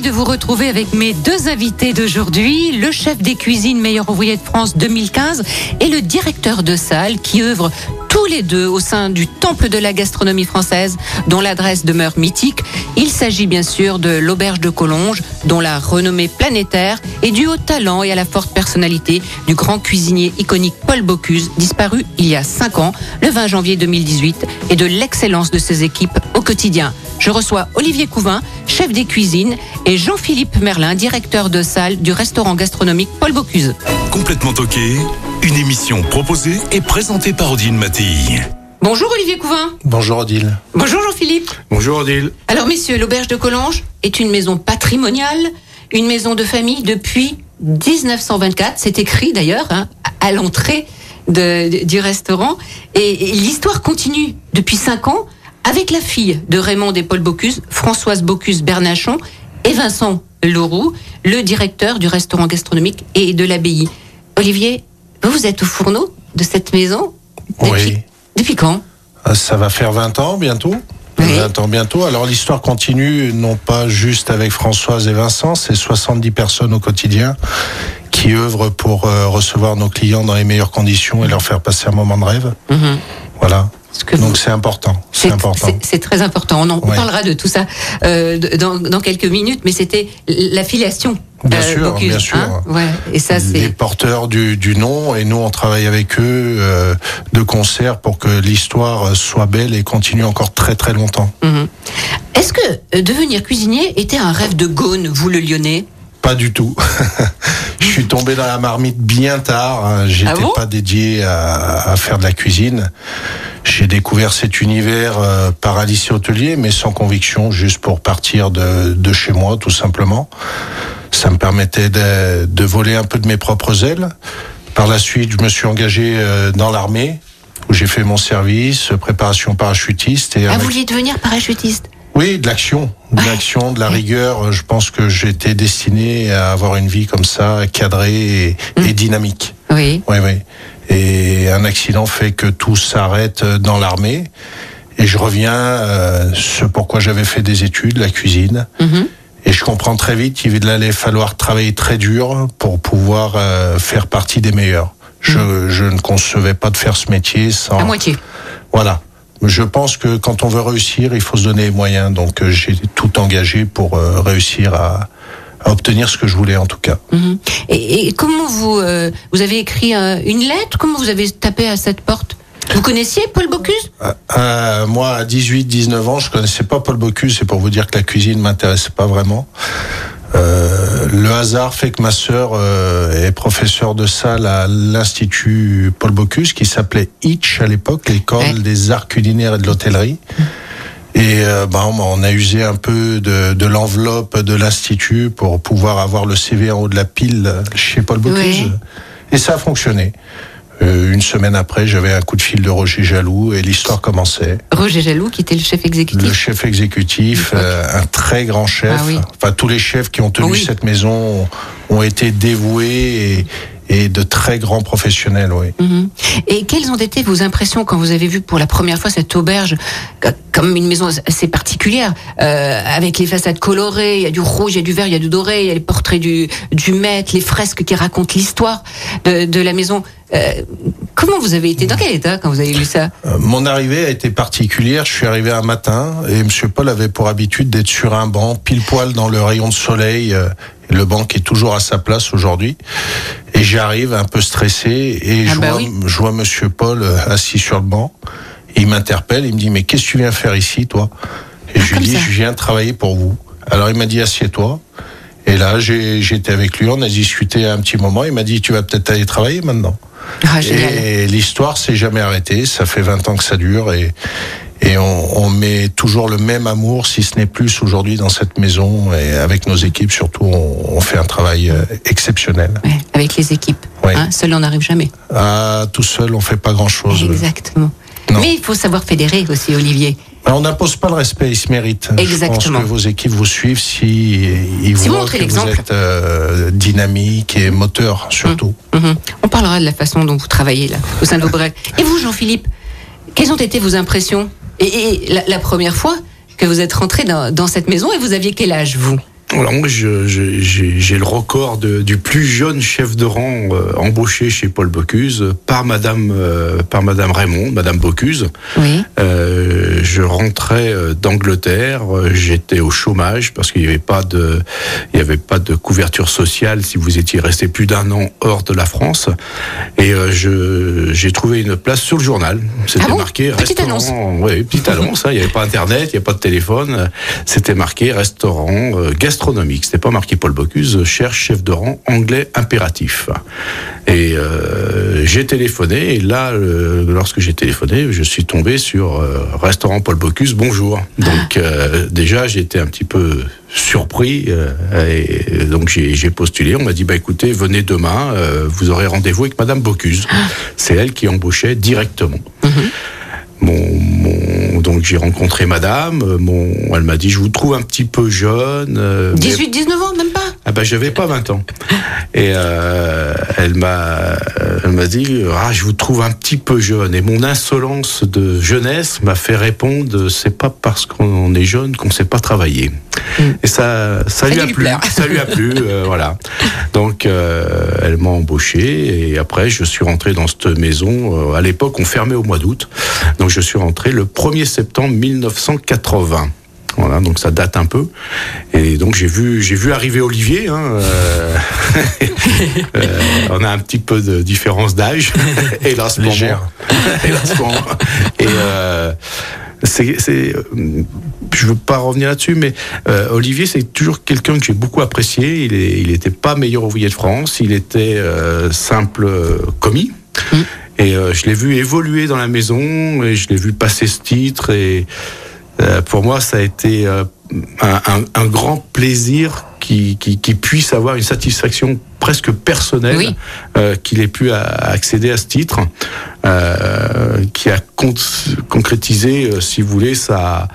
De vous retrouver avec mes deux invités d'aujourd'hui, le chef des cuisines meilleur ouvrier de France 2015 et le directeur de salle qui œuvre tous les deux au sein du Temple de la gastronomie française dont l'adresse demeure mythique. Il s'agit bien sûr de l'Auberge de Collonges dont la renommée planétaire est due au talent et à la forte personnalité du grand cuisinier iconique Paul Bocuse, disparu il y a 5 ans, le 20 janvier 2018, et de l'excellence de ses équipes au quotidien. Je reçois Olivier Couvin, chef des cuisines, et Jean-Philippe Merlin, directeur de salle du restaurant gastronomique Paul Bocuse. Complètement toqué, une émission proposée et présentée par Odile Mattei. Bonjour Olivier Couvin. Bonjour Odile. Bonjour Jean-Philippe. Bonjour Odile. Alors messieurs, l'auberge de Collonges est une maison patrimoniale, une maison de famille depuis 1924. C'est écrit d'ailleurs hein, à l'entrée du restaurant. Et, et l'histoire continue depuis cinq ans avec la fille de Raymond et Paul Bocuse, Françoise Bocuse Bernachon et Vincent Leroux, le directeur du restaurant gastronomique et de l'abbaye. Olivier, vous, êtes au fourneau de cette maison depuis, Oui. depuis quand? Euh, Ça va faire 20 ans bientôt. Oui. 20 ans bientôt. Alors l'histoire continue, non pas juste avec Françoise et Vincent, c'est 70 personnes au quotidien qui œuvrent pour euh, recevoir nos clients dans les meilleures conditions et leur faire passer un moment de rêve. Mhm. Voilà. Ce que vous- Donc c'est important. C'est important. c'est- très important. On en on parlera de tout ça euh, dans, dans quelques minutes, mais c'était l'affiliation. Bien sûr, bien sûr. ouais. Et ça, les c'est. porteurs du, du nom et nous on travaille avec eux euh, de concert pour que l'histoire soit belle et continue encore très très longtemps. Mhm. Est-ce que euh, devenir cuisinier était un rêve de Gaune, vous le Lyonnais? Pas du tout. Je suis tombé dans la marmite bien tard. hein. J'étais Ah bon pas dédié à, à faire de la cuisine. J'ai découvert cet univers euh, par un lycée hôtelier, mais sans conviction, juste pour partir de, de chez moi, tout simplement. Ça me permettait de, de voler un peu de mes propres ailes. Par la suite, je me suis engagé euh, dans l'armée, où j'ai fait mon service, préparation parachutiste. Et Ah, vous vouliez devenir parachutiste? Oui, de l'action, de l'action, de la rigueur. Je pense que j'étais destiné à avoir une vie comme ça, cadrée et, et dynamique. Oui. Oui, oui. Et un accident fait que tout s'arrête dans l'armée. Et je reviens, euh, ce pourquoi j'avais fait des études, la cuisine. Mhm. Et je comprends très vite qu'il allait falloir travailler très dur pour pouvoir euh, faire partie des meilleurs. Je, je ne concevais pas de faire ce métier sans. À moitié. Voilà. Je pense que quand on veut réussir, il faut se donner les moyens. Donc euh, j'ai tout engagé pour euh, réussir à, à obtenir ce que je voulais en tout cas. Mhm. Et, et comment vous euh, vous avez écrit euh, une lettre? Comment vous avez tapé à cette porte? Vous connaissiez Paul Bocuse? Euh, moi, à 18-19 ans, je connaissais pas Paul Bocuse. C'est pour vous dire que la cuisine m'intéressait pas vraiment. Euh, le hasard fait que ma sœur euh, est professeure de salle à l'institut Paul Bocuse, qui s'appelait Hitch à l'époque, l'école Ouais. des arts culinaires et de l'hôtellerie. Et euh, bah, on a usé un peu de, de l'enveloppe de l'institut pour pouvoir avoir le CV en haut de la pile chez Paul Bocuse. Ouais. Et ça a fonctionné. Euh, une semaine après, j'avais un coup de fil de Roger Jaloux et l'histoire commençait. Roger Jaloux, qui était le chef exécutif. Le chef exécutif, euh, un très grand chef. Ah oui. Enfin, tous les chefs qui ont tenu Oui. cette maison ont, ont été dévoués et, et de très grands professionnels. Oui. Mhm. Et quelles ont été vos impressions quand vous avez vu pour la première fois cette auberge euh, comme une maison assez particulière, euh, avec les façades colorées, il y a du rouge, il y a du vert, il y a du doré, il y a les portraits du, du maître, les fresques qui racontent l'histoire de, de la maison. Euh, comment vous avez été Dans quel état quand vous avez lu ça? Euh, Mon arrivée a été particulière. Je suis arrivé un matin et Monsieur Paul avait pour habitude d'être sur un banc, pile poil dans le rayon de soleil. euh, le banc qui est toujours à sa place aujourd'hui. Et j'arrive un peu stressé et Ah je, bah vois, oui. je vois Monsieur Paul euh, assis sur le banc. Il m'interpelle, il me dit mais qu'est-ce que tu viens faire ici, toi? Et je Ah, comme lui dis ça. je viens travailler pour vous. Alors il m'a dit assieds-toi. Et là j'étais avec lui, on a discuté un petit moment. Il m'a dit tu vas peut-être aller travailler maintenant. Ah. Et l'histoire s'est jamais arrêtée. Ça fait 20 ans que ça dure et, Et on, on met toujours le même amour, si ce n'est plus aujourd'hui dans cette maison. Et avec nos équipes, surtout, on, on fait un travail euh, exceptionnel. Ouais, avec les équipes. Ouais. Hein, seul on n'arrive jamais. Ah, tout seul, on fait pas grand-chose. Exactement. Non. Mais il faut savoir fédérer aussi, Olivier. On n'impose pas le respect, il se mérite. Je Exactement. pense que vos équipes vous suivent si ils Si vous voient montrez que vous êtes euh, dynamique et moteur surtout. Mhm. On parlera de la façon dont vous travaillez là, au sein de vos brèves. Et vous, Jean-Philippe, quelles ont été vos impressions Et, la, première fois que vous êtes rentré dans cette maison et vous aviez quel âge, vous? Alors moi, j'ai le record de- du plus jeune chef de rang euh, embauché chez Paul Bocuse par Madame euh, par Madame Raymond, Madame Bocuse. Oui. Euh, je rentrais euh, d'Angleterre, euh, j'étais au chômage parce qu'il n'y avait pas de, il y avait pas de couverture sociale si vous étiez resté plus d'un an hors de la France. Et euh, j'ai trouvé une place sur le journal. C'était Ah bon? marqué Petite restaurant. Oui, petite annonce. hein, Il n'y avait pas Internet, il n'y avait pas de téléphone. C'était marqué restaurant euh, gastronomique. C'était pas marqué Paul Bocuse cherche chef de rang anglais impératif. Et euh, j'ai téléphoné et là, euh, lorsque j'ai téléphoné, je suis tombé sur euh, restaurant Paul Bocuse. Bonjour. Donc euh, déjà, j'étais un petit peu surpris euh, et donc j'ai postulé. On m'a dit bah écoutez, venez demain, euh, vous aurez rendez-vous avec Madame Bocuse. C'est elle qui embauchait directement. Mon, mon- donc j'ai rencontré Madame. euh, elle m'a dit je vous trouve un petit peu jeune. euh, mais- 18, 19 ans, même pas ah ben j'avais pas 20 ans. Et euh, elle m'a elle m'a dit ah je vous trouve un petit peu jeune et mon insolence de jeunesse m'a fait répondre c'est pas parce qu'on est jeune qu'on sait pas travailler. Et ça ça, lui a plu, plaire. ça lui a plu euh, voilà. Donc euh, elle m'a embauché et après je suis rentré dans cette maison Euh, à l'époque on fermait au mois d'août. Donc je suis rentré le 1er septembre 1980. Voilà, donc ça date un peu. Et donc j'ai vu, j'ai vu arriver Olivier. Hein, euh, euh, on a un petit peu de différence d'âge, hélas pour Légère. moi. Hélas pour moi. Et euh, c'est, c'est, je veux pas revenir là-dessus, mais euh, Olivier, c'est toujours quelqu'un que j'ai beaucoup apprécié. Il est, il était pas meilleur ouvrier de France. Il était simple commis. Et euh, je l'ai vu évoluer dans la maison et je l'ai vu passer ce titre et pour moi, ça a été euh, un, un- un grand plaisir qu'il qui, qui puisse avoir une satisfaction presque personnelle Oui. euh, qu'il ait pu accéder à ce titre, euh, qui a con- concrétisé, euh, si vous voulez, sa,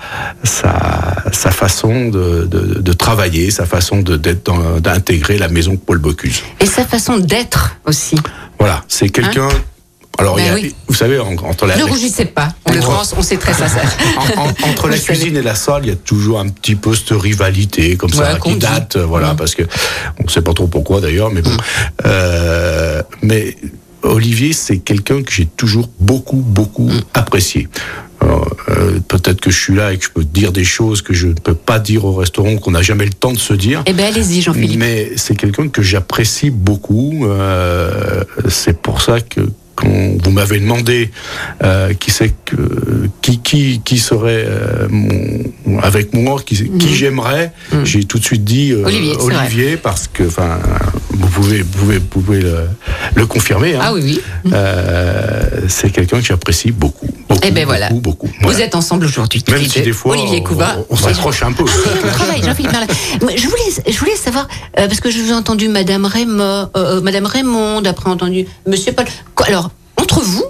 sa, sa façon de, de, de travailler, sa façon d'intégrer la maison Paul Bocuse. Et sa façon d'être aussi. Voilà, c'est quelqu'un. Alors, Ben il y a- oui. vous savez, en- entre la, Ne rougissez pas. En l'occurrence, on sait très sincère. en- en- entre la savez. cuisine et la salle, il y a toujours un petit peu cette rivalité comme ça Ouais, qui date, euh, voilà, parce que on ne sait pas trop pourquoi d'ailleurs, mais bon. Euh, mais Olivier, c'est quelqu'un que j'ai toujours beaucoup, beaucoup Mm. apprécié. Euh, Peut-être que je suis là et que je peux dire des choses que je ne peux pas dire au restaurant, qu'on n'a jamais le temps de se dire. Eh bien, allez-y, Jean-Philippe. Mais c'est quelqu'un que j'apprécie beaucoup. euh, c'est pour ça que quand vous m'avez demandé euh, qui c'est que qui qui qui serait euh, mon, avec moi, qui, qui j'aimerais, j'ai tout de suite dit euh, Mhm. Olivier. Olivier parce que enfin vous pouvez vous pouvez, vous pouvez le, le confirmer. hein. Ah oui, oui. Euh, c'est quelqu'un que j'apprécie beaucoup. beaucoup Eh ben voilà. Beaucoup, beaucoup. Vous Voilà. êtes ensemble aujourd'hui. Même si des fois Olivier on- Couva. on, on s'accroche un peu. Moi, Je voulais, je voulais savoir, euh, parce que je vous ai entendu Madame Raymond, euh, Madame Raymond, après entendu Monsieur Paul. Alors, entre vous,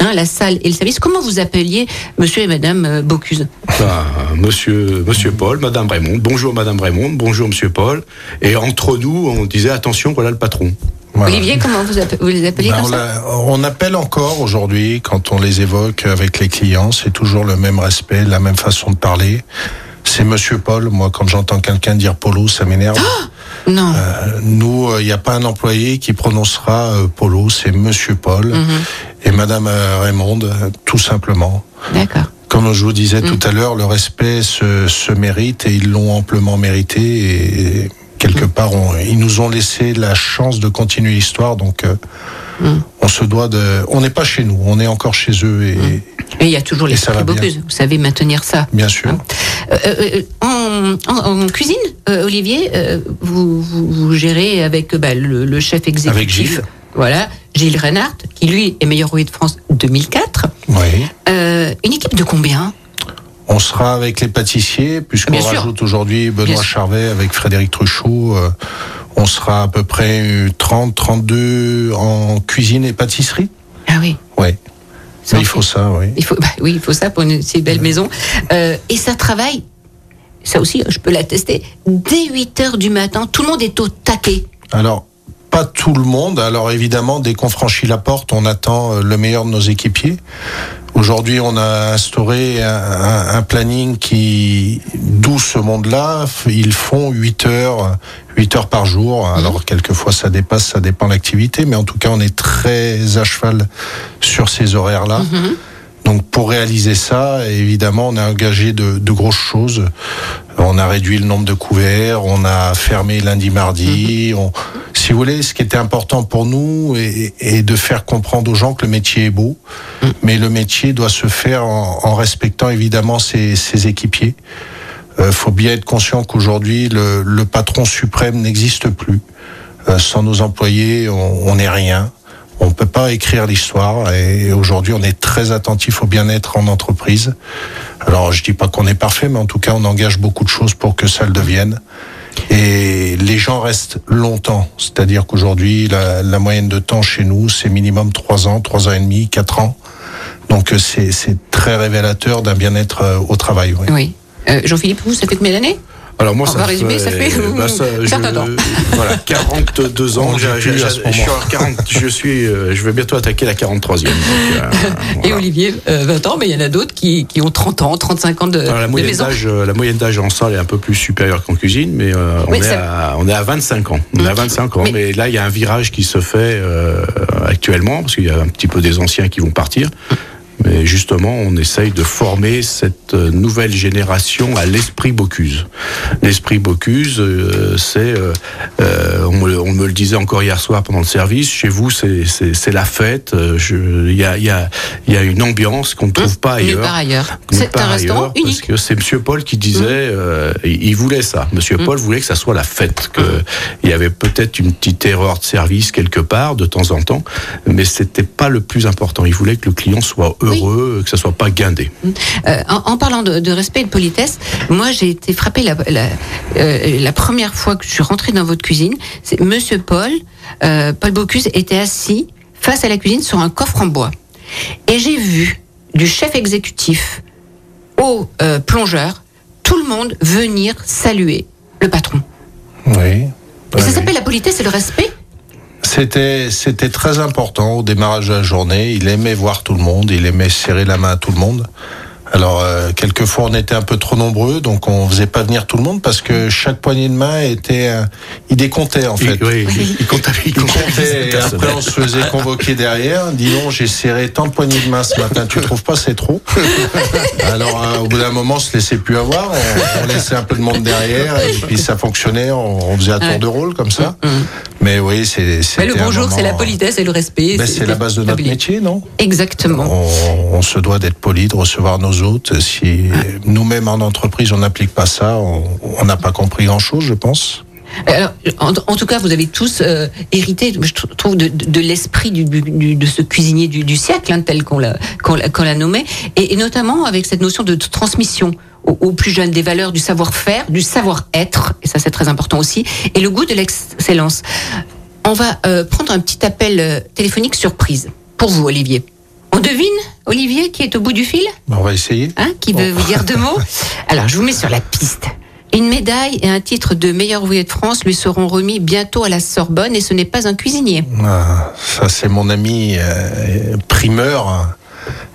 hein, la salle et le service, comment vous appeliez Monsieur et Madame euh, Bocuse Ben, monsieur, monsieur Paul, Madame Raymond, bonjour Madame Raymond, bonjour Monsieur Paul. Et entre nous, on disait attention, voilà le patron. Voilà. Olivier, comment vous, appe- vous les appeliez Ben, comme on, ça on appelle encore aujourd'hui, quand on les évoque avec les clients, c'est toujours le même respect, la même façon de parler. C'est Monsieur Paul. Moi, quand j'entends quelqu'un dire Polo, ça m'énerve. Non. Euh, nous, il n'y a pas un employé qui prononcera euh, Polo, c'est Monsieur Paul Mhm. et Madame euh, Raymond, euh, tout simplement. D'accord. Comme je vous disais Mm. tout à l'heure, le respect se, se mérite et ils l'ont amplement mérité. Et quelque part, on- ils nous ont laissé la chance de continuer l'histoire. Donc, euh, Mm. on se doit de. On n'est pas chez nous, on est encore chez eux. Et Mm. Et il y a toujours bien. Bocuse. Vous savez maintenir ça. bien sûr. Euh, euh, euh, en, en- en cuisine, Olivier, vous, vous, vous gérez avec bah, le, le chef exécutif. Avec Gilles. Voilà, Gilles Reinhardt, qui lui est meilleur ouvrier de France 2004. Oui. Une équipe de combien? On sera avec les pâtissiers, puisqu'on rajoute aujourd'hui Benoît. Charvet avec Frédéric Truchot. euh, on sera à peu près euh, 30, 32 en cuisine et pâtisserie. Ah oui. Ouais. Mais il faut ça, oui. Il faut, bah oui, il faut ça pour une si belle maison. Euh, et ça travaille, ça aussi, je peux l'attester, dès 8 heures du matin, tout le monde est au taquet. Alors, pas tout le monde. Alors évidemment, dès qu'on franchit la porte, on attend euh, le meilleur de nos équipiers. Aujourd'hui, on a instauré un, un- un planning qui, d'où ce monde-là, ils font 8 heures, 8 heures par jour. Alors, quelquefois, ça dépasse, ça dépend de l'activité, mais en tout cas, on est très à cheval sur ces horaires-là. Donc, pour réaliser ça, évidemment, on a engagé de, de grosses choses. On a réduit le nombre de couverts, on a fermé lundi, mardi. On, si vous voulez, ce qui était important pour nous est, est de faire comprendre aux gens que le métier est beau, mais le métier doit se faire en, en respectant évidemment ses, ses équipiers. Euh, faut bien être conscient qu'aujourd'hui, le, le patron suprême n'existe plus. Euh, sans nos employés, on n'est rien. On peut pas écrire l'histoire et aujourd'hui on est très attentif au bien-être en entreprise. Alors je dis pas qu'on est parfait, mais en tout cas on engage beaucoup de choses pour que ça le devienne. Et les gens restent longtemps, c'est-à-dire qu'aujourd'hui la, la moyenne de temps chez nous c'est minimum trois ans, trois ans et demi, quatre ans. Donc euh, c'est c'est très révélateur d'un bien-être euh, au travail. Oui. Oui. Euh, Jean-Philippe, vous, ça fait combien d'années? Alors moi, On ça va résumer, ça fait, bah, ça, je- temps. Voilà, 42 ans. On j'ai- dit plus j'ai- à ce je, suis moment. en 40, je suis, euh, je vais bientôt attaquer la 43e. donc, euh, Et. Olivier, euh, 20 ans, mais il y en a d'autres qui, qui ont 30 ans, 35 ans de, Alors, la de moyenne maison. d'âge, euh, la moyenne d'âge en salle est un peu plus supérieure qu'en cuisine, mais euh, on, Oui, est ça- à, on est à 25 ans. On est à 25 ans, Mais- mais, là il y a un virage qui se fait euh, actuellement parce qu'il y a un petit peu des anciens qui vont partir. Mais justement, on essaye de former cette euh, nouvelle génération à l'esprit Bocuse. L'esprit Bocuse, euh, c'est, euh, on, me, le- on me le disait encore hier soir pendant le service, chez vous, c'est- la fête. Il y a, il y, a, il y a une ambiance qu'on ne trouve pas ailleurs. part ailleurs. C'est un restaurant Parce unique. que c'est Monsieur Paul qui disait, euh, il voulait ça. Monsieur Paul voulait que ça soit la fête, que il y avait peut-être une petite erreur de service quelque part de temps en temps, mais c'était pas le plus important. Il voulait que le client soit heureux, que ça soit pas guindé. Euh, en, en parlant de, de respect et de politesse, moi j'ai été frappée la, la, euh, la première fois que je suis rentrée dans votre cuisine. C'est Monsieur Paul, euh, Paul Bocuse était assis face à la cuisine sur un coffre en bois, et j'ai vu du chef exécutif au plongeur, tout le monde venir saluer le patron. Oui. Et ça oui. s'appelle la politesse et le respect. C'était c'était très important au démarrage de la journée. Il aimait voir tout le monde, il aimait serrer la main à tout le monde. Alors euh, quelquefois on était un peu trop nombreux, donc on faisait pas venir tout le monde parce que chaque poignée de main était, euh, il décomptait en fait. Il, oui, il- il comptabilise- il comptait, et après on se faisait convoquer derrière. Dis donc, j'ai serré tant de poignées de main ce matin, tu trouves pas c'est trop? Alors euh, au bout d'un moment, on se laissait plus avoir, on, on laissait un peu de monde derrière et puis ça fonctionnait, on, on faisait un tour Ouais. de rôle comme ça. Mais oui, c'est Mais le bonjour, c'est la politesse et le respect. ben, c'est la base de notre métier, non? Exactement. on, on se doit d'être poli, de recevoir nos hôtes. Si nous-mêmes en entreprise on n'applique pas ça, on n'a pas compris grand-chose, je pense. Alors, en, tout cas, vous avez tous euh, hérité, je tr- trouve, de, l'esprit de ce cuisinier du, siècle, hein, tel qu'on l'a nommé, et, notamment avec cette notion de transmission aux, plus jeunes des valeurs du savoir-faire, du savoir-être, et ça c'est très important aussi, et le goût de l'excellence. On va euh, prendre un petit appel euh, téléphonique surprise pour vous, Olivier. On devine, Olivier, qui est au bout du fil On va essayer. Hein, qui veut vous dire deux mots Alors, je vous mets sur la piste. Une médaille et un titre de meilleur ouvrier de France lui seront remis bientôt à la Sorbonne et ce n'est pas un cuisinier. Ah, ça c'est mon ami euh, primeur,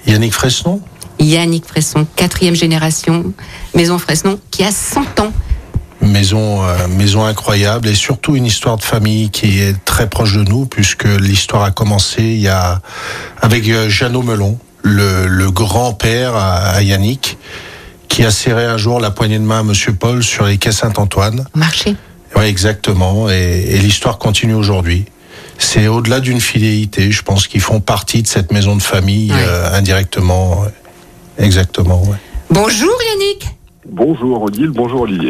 Yannick Fresnon. Yannick Fresson, quatrième génération, Maison Fresnon, qui a 100 ans. Maison, euh, maison incroyable et surtout une histoire de famille qui est très proche de nous puisque l'histoire a commencé il y a avec euh, Jeannot Melon, le, le grand-père à, à Yannick, qui a serré un jour la poignée de main à Monsieur Paul sur les quais Saint-Antoine. Marché. Oui, exactement. Et, et l'histoire continue aujourd'hui. C'est au-delà d'une fidélité. Je pense qu'ils font partie de cette maison de famille Ouais. euh, indirectement. Exactement. ouais. Bonjour Yannick Bonjour Odile, bonjour Olivier.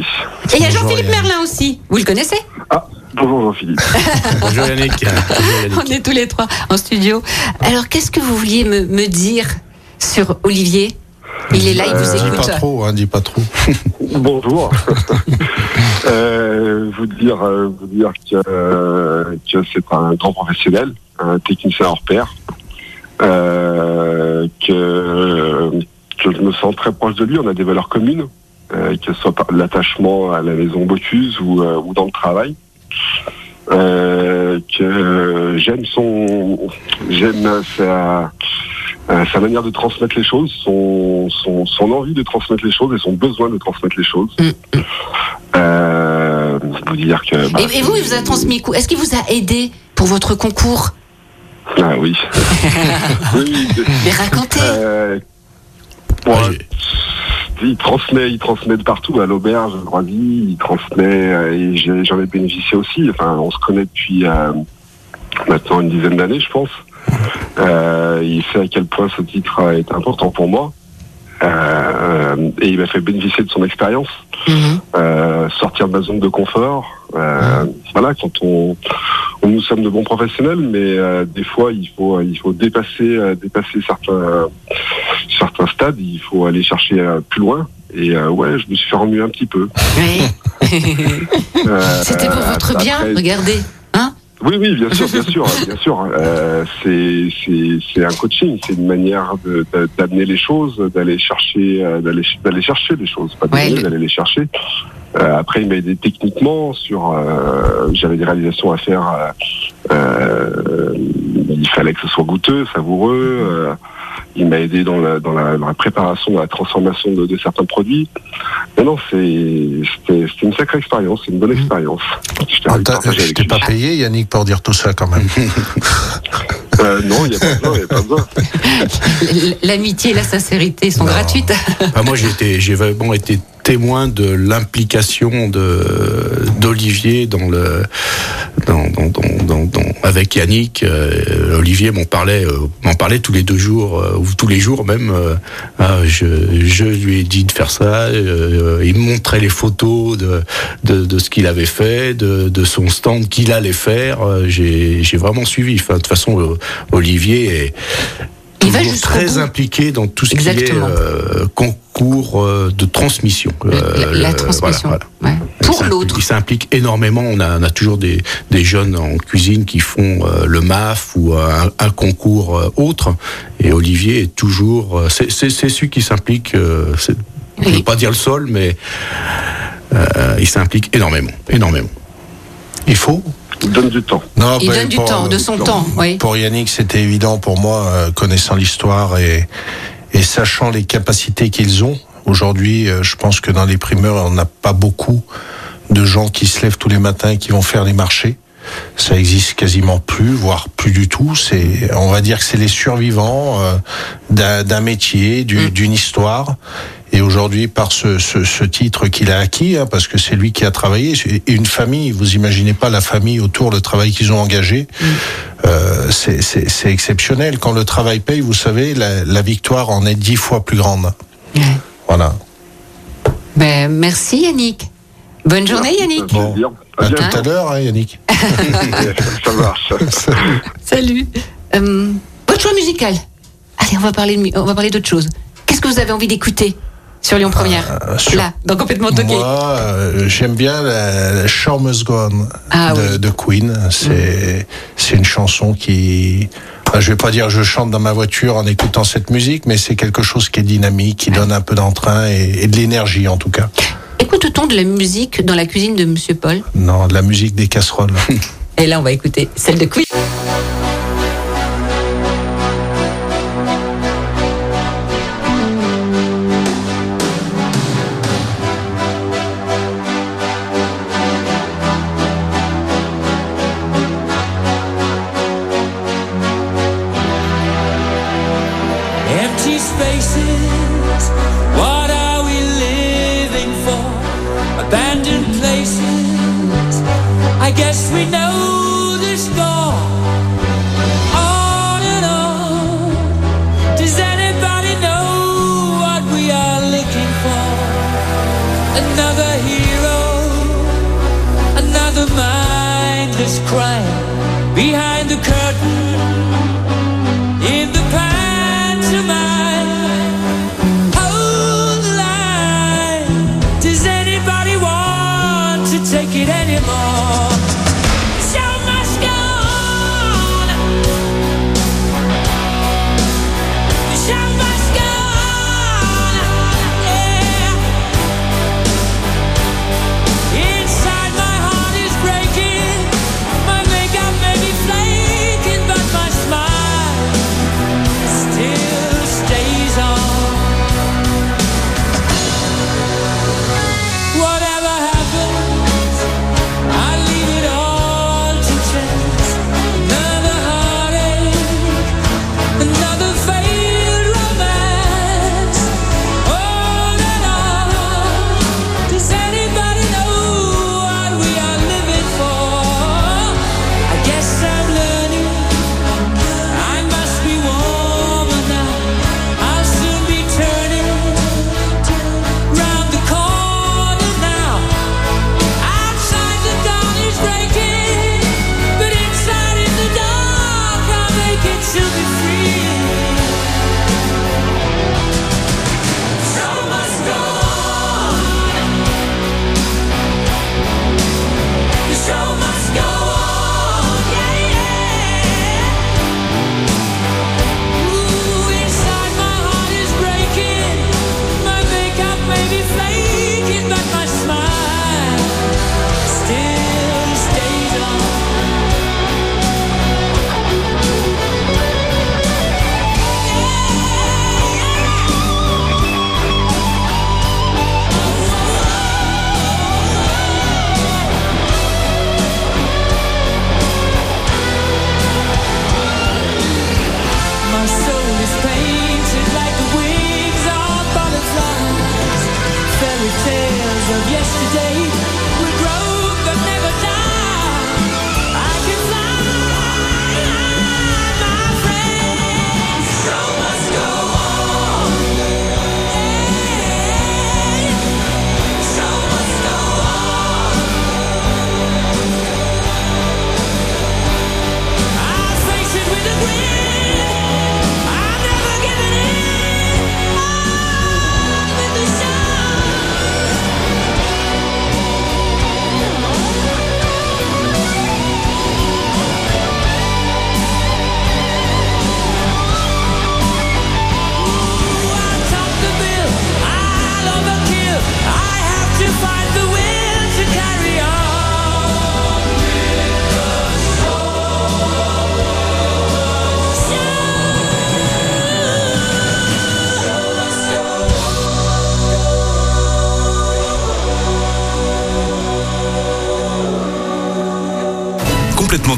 Et il y a Jean-Philippe. Merlin aussi. Vous le connaissez? Ah, bonjour Jean-Philippe. Bonjour Yannick. On est tous les trois en studio. Alors, qu'est-ce que vous vouliez me, me dire sur Olivier? Il est là, il vous Euh, dis écoute. pas trop, hein, dis pas trop. Bonjour. euh, vous dire, euh, vous dire que, euh, que c'est un grand professionnel, un technicien hors pair, euh, que, que je me sens très proche de lui. On a des valeurs communes, euh, que ce soit par l'attachement à la maison Bocuse ou, euh, ou dans le travail. Euh, que j'aime son, j'aime sa, sa manière de transmettre les choses, son, son, son envie de transmettre les choses et son besoin de transmettre les choses. Mm, vous dire que. bah, Et, et vous, il vous a transmis quoi Est-ce qu'il vous a aidé pour votre concours? Ah oui. oui Mais racontez. euh, il transmet, il transmet de partout à l'auberge, à Droisy, il transmet euh, et j'en ai bénéficié aussi. Enfin, on se connaît depuis euh, maintenant une dizaine d'années, je pense. Euh, il sait à quel point ce titre est important pour moi. Euh, et il m'a fait bénéficier de son expérience, Mhm. euh, sortir de ma zone de confort. Euh, voilà, quand on- nous sommes de bons professionnels, mais euh, des fois il faut il faut dépasser euh, dépasser certains certains stades. Il faut aller chercher euh, plus loin. Et euh, ouais, je me suis fait remuer un petit peu. Oui. C'était pour votre bien, après- regardez. Hein? Oui, oui, bien sûr, bien sûr, bien sûr. Euh, c'est c'est c'est un coaching, c'est une manière d'amener les choses, d'aller chercher d'aller d'aller chercher les choses, pas Ouais, d'amener, le- d'aller les chercher. Euh, après, il m'a aidé techniquement sur. euh, J'avais des réalisations à faire. euh, euh, il fallait que ce soit goûteux, savoureux. euh, il m'a aidé dans la, dans, la, dans la préparation, dans la transformation de, de certains produits. Non, non, c'est c'était c'était une sacrée expérience, c'est une bonne expérience. Attends, partager je avec t'ai pas payé, Yannick, pour dire tout ça quand même. Euh, non, il n'y a pas besoin, il n'y a pas besoin. L'amitié et la sincérité sont Non. gratuites. Enfin, moi, j'ai été, j'ai vraiment été témoin de l'implication de d'Olivier dans le dans, dans, dans, avec Yannick. euh, Olivier m'en parlait euh, m'en parlait tous les deux jours euh, ou tous les jours même. ah, je, lui ai dit de faire ça. il montrait les photos de ce qu'il avait fait, de, de son stand qu'il allait faire. J'ai vraiment suivi. De toute façon, Olivier est Il va toujours très bout. impliqué dans tout ce Exactement. qui est euh, concours euh, de transmission. La, Euh, la transmission. voilà, voilà. Ouais. Il Pour l'autre. Il s'implique énormément. On a, on a toujours des, des jeunes en cuisine qui font le MAF ou un, un concours autre. Et Olivier est toujours. c'est c'est- c'est celui qui s'implique. c'est- Je ne Oui. veux pas dire le sol, mais euh, il s'implique énormément. Énormément. Il faut Il donne du temps. Non, Il ben, donne du pour- temps, de son temps. temps. Oui. Pour Yannick, c'était évident pour moi, euh, connaissant l'histoire et, et sachant les capacités qu'ils ont. Aujourd'hui, euh, je pense que dans les primeurs, on n'a pas beaucoup de gens qui se lèvent tous les matins et qui vont faire les marchés. Ça existe quasiment plus, voire plus du tout. C'est, on va dire que c'est les survivants euh, d'un d'un métier, du- Mm. d'une histoire. Et aujourd'hui, par ce, ce, ce titre qu'il a acquis, hein, parce que c'est lui qui a travaillé, et une famille, vous imaginez pas la famille autour, le travail qu'ils ont engagé, euh, c'est- c'est c'est exceptionnel. Quand le travail paye, vous savez, la, la victoire en est dix fois plus grande. Voilà. Ben, merci Yannick. Bonne journée Yannick. À tout à l'heure, hein, Yannick. Ça marche. Salut. Euh, votre choix musical. Allez, on va parler, de on va parler d'autre chose. Qu'est-ce que vous avez envie d'écouter sur Lyon Première Euh, sur- Là, dans complètement toqué. Moi, euh, j'aime bien la, la Show Must Go On Ah de, oui. De Queen. C'est c'est une chanson qui. enfin, je vais pas dire je chante dans ma voiture en écoutant cette musique, mais c'est quelque chose qui est dynamique, qui donne un peu d'entrain et, et de l'énergie en tout cas. Écoute-t-on de la musique dans la cuisine de Monsieur Paul? Non, de la musique des casseroles. Et là, on va écouter celle de Queen. Mindless crime behind the curtain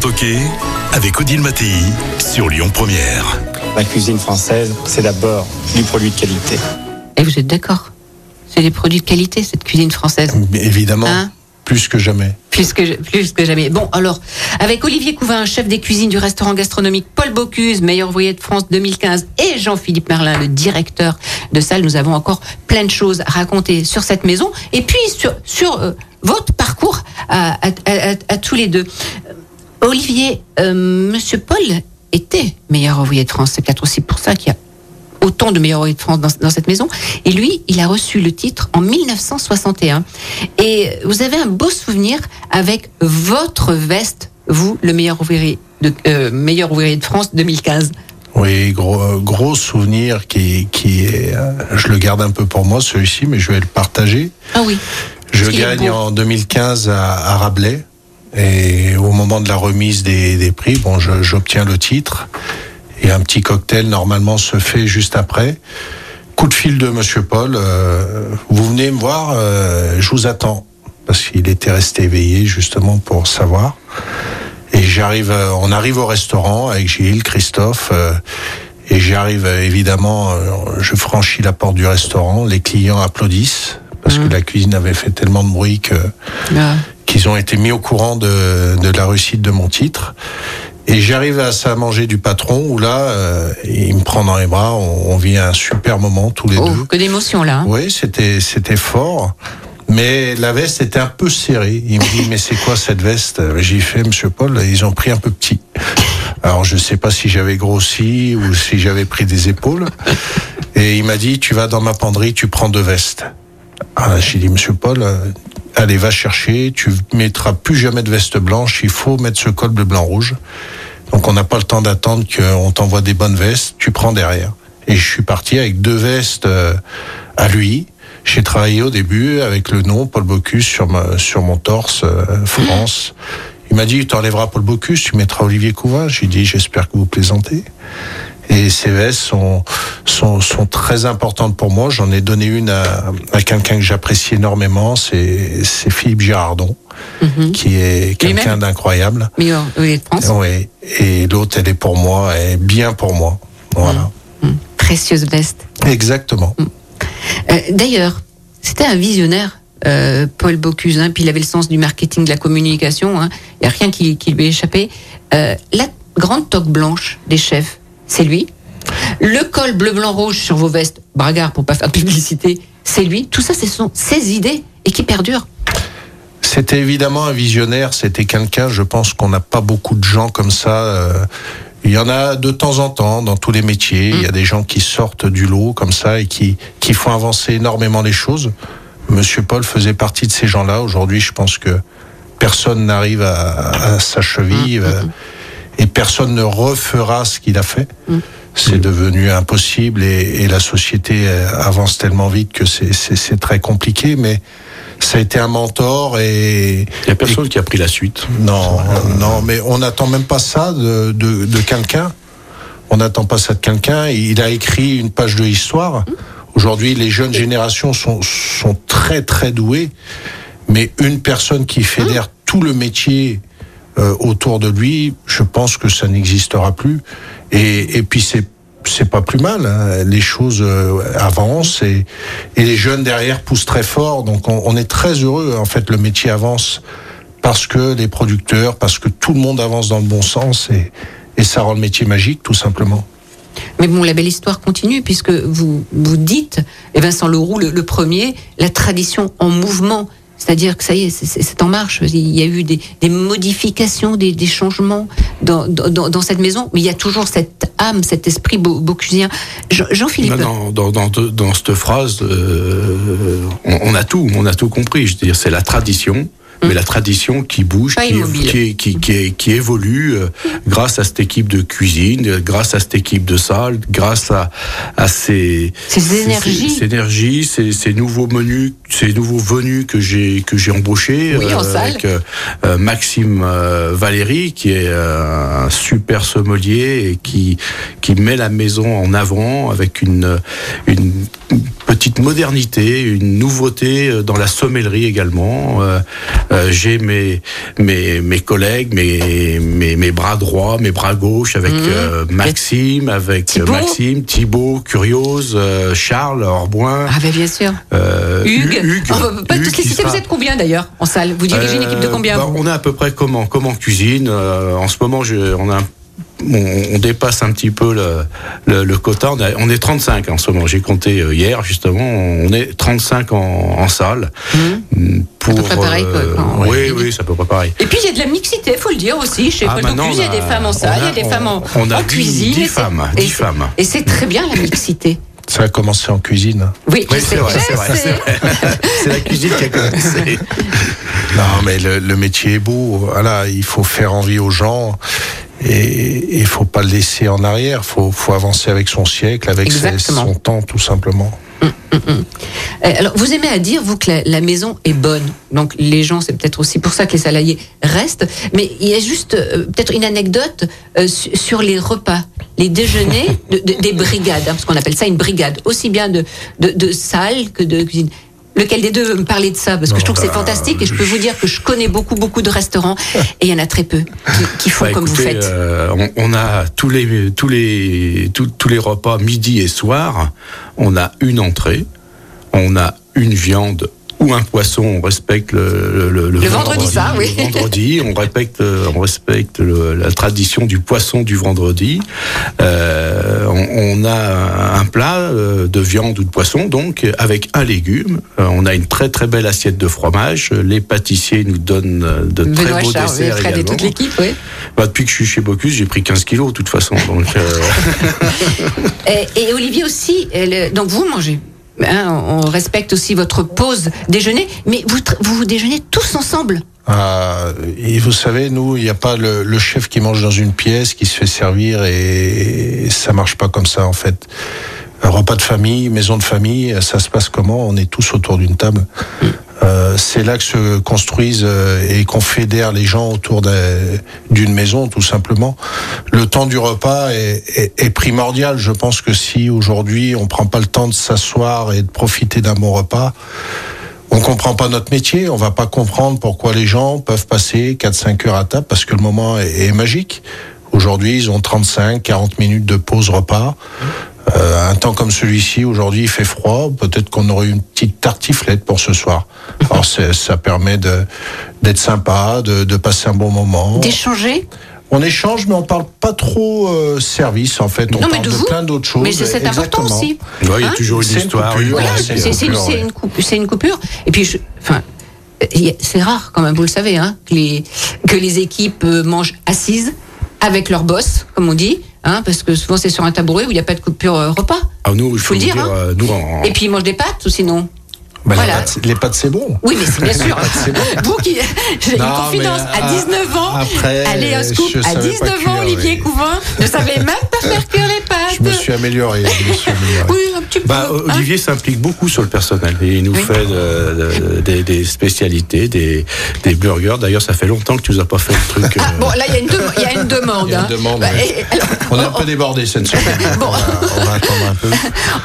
toqué avec Odile Mattei sur Lyon Première. La cuisine française, c'est d'abord du produit de qualité. Et vous êtes d'accord? C'est des produits de qualité, cette cuisine française. Mais Évidemment, Hein? plus que jamais. Plus que, plus que jamais. Bon, alors, avec Olivier Couvin, chef des cuisines du restaurant gastronomique Paul Bocuse, meilleur ouvrier de France 2015, et Jean-Philippe Merlin, le directeur de salle, nous avons encore plein de choses à raconter sur cette maison, et puis sur, sur euh, votre parcours à, à- à- à tous les deux. Euh, Olivier, euh, Monsieur Paul était meilleur ouvrier de France. C'est peut-être aussi pour ça qu'il y a autant de meilleurs ouvriers de France dans, dans cette maison. Et lui, il a reçu le titre en 1961. Et vous avez un beau souvenir avec votre veste, vous, le meilleur ouvrier de, euh, meilleur ouvrier de France 2015. Oui, gros, gros souvenir qui, qui est, euh, je le garde un peu pour moi celui-ci, mais je vais le partager. Ah oui. Je gagne en 2015 à, à Rabelais. Et au moment de la remise des, des prix, bon, j'obtiens le titre. Et un petit cocktail normalement se fait juste après. Coup de fil de Monsieur Paul. euh, vous venez me voir, euh, je vous attends. Parce qu'il était resté éveillé justement pour savoir. Et j'arrive, euh, on arrive au restaurant avec Gilles, Christophe. euh, et j'arrive euh, évidemment, euh, je franchis la porte du restaurant. Les clients applaudissent parce que la cuisine avait fait tellement de bruit que Ah. Qu'ils ont été mis au courant de, de la réussite de mon titre. Et j'arrive à ça manger du patron où là, euh, il me prend dans les bras, on, on vit un super moment tous les Oh, deux. que d'émotion là. hein. Oui, c'était c'était fort. Mais la veste était un peu serrée. Il me dit, mais c'est quoi cette veste? J'ai fait, Monsieur Paul, ils ont pris un peu petit. Alors, je sais pas si j'avais grossi ou si j'avais pris des épaules. Et il m'a dit, tu vas dans ma penderie, tu prends deux vestes. Ah, J'ai dit, Monsieur Paul, euh, allez, va chercher, tu mettras plus jamais de veste blanche, il faut mettre ce col bleu, blanc, rouge. Donc, on n'a pas le temps d'attendre qu'on t'envoie des bonnes vestes, tu prends derrière. Et je suis parti avec deux vestes euh, à lui. J'ai travaillé au début avec le nom Paul Bocuse sur, ma, sur mon torse, euh, France. Il m'a dit, tu enlèveras Paul Bocuse, tu mettras Olivier Couvin. J'ai dit, j'espère que vous plaisantez. Et ces vestes sont, sont, sont très importantes pour moi. J'en ai donné une à, à quelqu'un que j'apprécie énormément, c'est Philippe Girardon, qui est quelqu'un d'incroyable. De France. Oui. Et l'autre, elle est pour moi, elle est bien pour moi. Voilà. Précieuse veste. Exactement. Euh, D'ailleurs, c'était un visionnaire, euh, Paul Bocuse, hein, puis il avait le sens du marketing, de la communication, hein. il n'y a rien qui, qui lui échappait. Euh, la grande toque blanche des chefs, c'est lui. Le col bleu, blanc, rouge sur vos vestes, bragard pour pas faire de publicité, c'est lui. Tout ça, ce sont ses idées et qui perdurent. C'était évidemment un visionnaire, c'était quelqu'un, je pense qu'on n'a pas beaucoup de gens comme ça. euh, il y en a de temps en temps dans tous les métiers, il y a des gens qui sortent du lot comme ça et qui, qui font avancer énormément les choses. Monsieur Paul faisait partie de ces gens-là. Aujourd'hui, je pense que personne n'arrive à, à sa cheville euh, et personne ne refera ce qu'il a fait. C'est devenu impossible et, et la société euh, avance tellement vite que c'est- très compliqué, mais ça a été un mentor et Il n'y a personne qui a pris la suite. non, non, mais on n'attend même pas ça de, de, de quelqu'un. On n'attend pas ça de quelqu'un. Il a écrit une page de histoire. Aujourd'hui, les jeunes générations sont, sont très très douées, mais une personne qui fédère tout le métier euh, autour de lui, je pense que ça n'existera plus. Et, puis c'est c'est pas plus mal. hein. Les choses euh, avancent et, les jeunes derrière poussent très fort. Donc on, est très heureux. En fait, le métier avance parce que les producteurs, parce que tout le monde avance dans le bon sens et, ça rend le métier magique, tout simplement. Mais bon, la belle histoire continue puisque vous, vous dites, et Vincent Leroux, le, le premier, la tradition en mouvement. C'est-à-dire que ça y est, c'est- en marche. Il y a eu des, modifications, des, changements dans, cette maison, mais il y a toujours cette âme, cet esprit. Jean- Jean-Philippe, dans, dans cette phrase, euh, on, on a tout, on a tout compris. Je veux dire, c'est la tradition. Mais la tradition qui bouge, qui, qui, qui, évolue euh, grâce à cette équipe de cuisine, euh, grâce à cette équipe de salle, grâce à, à ces, Ces énergies. ces, ces énergies, ces, ces nouveaux menus, ces nouveaux venus que j'ai que j'ai embauchés avec euh, euh, Maxime Valéry, qui est un super sommelier et qui qui met la maison en avant avec une une petite modernité, une nouveauté euh, dans la sommellerie également. Euh, euh, J'ai mes, mes, mes collègues, mes, mes, mes bras droits, mes bras gauches avec euh, Maxime, avec euh, Thibaut. Maxime, Thibaut, Curiose, Charles, Orboin. Ah, ben bien sûr. Hugues. Hugues, On va pas Hugues tous les qui citer. sera- Vous êtes combien d'ailleurs en salle? Vous dirigez une équipe de combien bah, On est à peu près comment comment cuisine. en ce moment, je, on a un- on, on dépasse un petit peu le, le, le quota. On, a- on est 35 en ce moment. J'ai compté euh, hier justement. On est 35 en, en salle. Mhm. Pour, peu près pareil, quoi, quand- oui, oui, c'est à peu près pareil. Et puis il y a de la mixité, faut le dire aussi. Chez Ah, Paul Bocuse, il y a des femmes en salle, il y a- des on- femmes en, on a en cuisine. dix et c'est- femmes, et dix c'est- femmes. Et c'est très bien la mixité. Ça a commencé en cuisine. Oui, Oui, c'est vrai. C'est la cuisine qui a commencé. Non, mais le, le métier est beau. Voilà, il faut faire envie aux gens et il faut pas le laisser en arrière. Faut, faut avancer avec son siècle, avec ses- son temps, tout simplement. Euh, Alors, vous aimez à dire, vous, que la, la maison est bonne. Donc, les gens, c'est peut-être aussi pour ça que les salariés restent. Mais il y a juste euh, peut-être une anecdote euh, su- sur les repas, les déjeuners de- de- des brigades, hein, parce qu'on appelle ça une brigade, aussi bien de, de, de salle que de cuisine. Lequel des deux veut me parler de ça Parce que je trouve que c'est bah, fantastique et je peux vous dire que je connais beaucoup, beaucoup de restaurants et il y en a très peu qui, qui font Bah, comme vous faites. euh, on, on a tous les tous les tous, tous les repas midi et soir. On a une entrée, on a une viande ou un poisson. On respecte le le, Le vendredi, ça, oui. Le vendredi, on respecte on respecte la tradition du poisson du vendredi. Euh, on, on a un plat euh, de viande ou de poisson, donc avec un légume. Euh, on a une très très belle assiette de fromage. Les pâtissiers nous donnent de très Benoît beaux Charles, desserts et également. toute l'équipe, oui. Bah, depuis que je suis chez Bocuse, j'ai pris 15 kilos de toute façon. Donc, euh, Et, et Olivier aussi, donc vous mangez. Hein, on respecte aussi votre pause déjeuner, mais vous, vous déjeunez tous ensemble. Ah, et vous savez, nous, il n'y a pas le, le chef qui mange dans une pièce, qui se fait servir, et ça marche pas comme ça en fait. Un repas de famille, maison de famille, ça se passe comment? On est tous autour d'une table. Euh, c'est là que se construisent euh, et qu'on fédère les gens autour d'une maison, tout simplement. Le temps du repas est, primordial. Je pense que si aujourd'hui on prend pas le temps de s'asseoir et de profiter d'un bon repas, on comprend pas notre métier, on va pas comprendre pourquoi les gens peuvent passer 4-5 heures à table parce que le moment est, est magique. Aujourd'hui, ils ont 35, 40 minutes de pause repas. Euh, un temps comme celui-ci, aujourd'hui, il fait froid. Peut-être qu'on aurait une petite tartiflette pour ce soir. Alors, ça permet d'être sympa, de, de passer un bon moment. D'échanger? On échange, mais on parle pas trop euh, service, en fait. On Non, mais parle de de, vous. plein d'autres choses. Mais c'est important aussi. ouais, il y a Hein toujours une C'est une histoire. C'est une une, coupure, c'est ouais. une coupe- c'est une coupure. Et puis, je, enfin, c'est rare quand même, vous le savez, hein, que, les, que les équipes euh, mangent assises avec leur boss, comme on dit, hein, parce que souvent c'est sur un tabouret où il n'y a pas de coupure euh, repas. Ah, nous, il Faut faut le dire, dire, hein. euh, nous, Et puis ils mangent des pâtes ou sinon Bah, Voilà. Les pâtes, pâtes, c'est bon. Oui, mais c'est bien sûr. Vous qui. J'ai une confidence. À ah, 19 ans, après, allez, un scoop. À savais 19 pas ans, cuire, Olivier oui. Couvin ne savait même pas faire cuire les pâtes. Je me suis amélioré. je me suis amélioré. Oui, un petit peu. Bah, hein. Olivier s'implique beaucoup sur le personnel et il nous Oui. fait de- de- des, des spécialités, des, des burgers. D'ailleurs, ça fait longtemps que tu nous as pas fait le truc. Ah, euh, bon, là, il y a une, dem- il y a une demande. Il y a une hein. demande, Bah, ouais. et- alors, On est un peu débordé cette semaine. Bon. On, va, on va attendre un peu.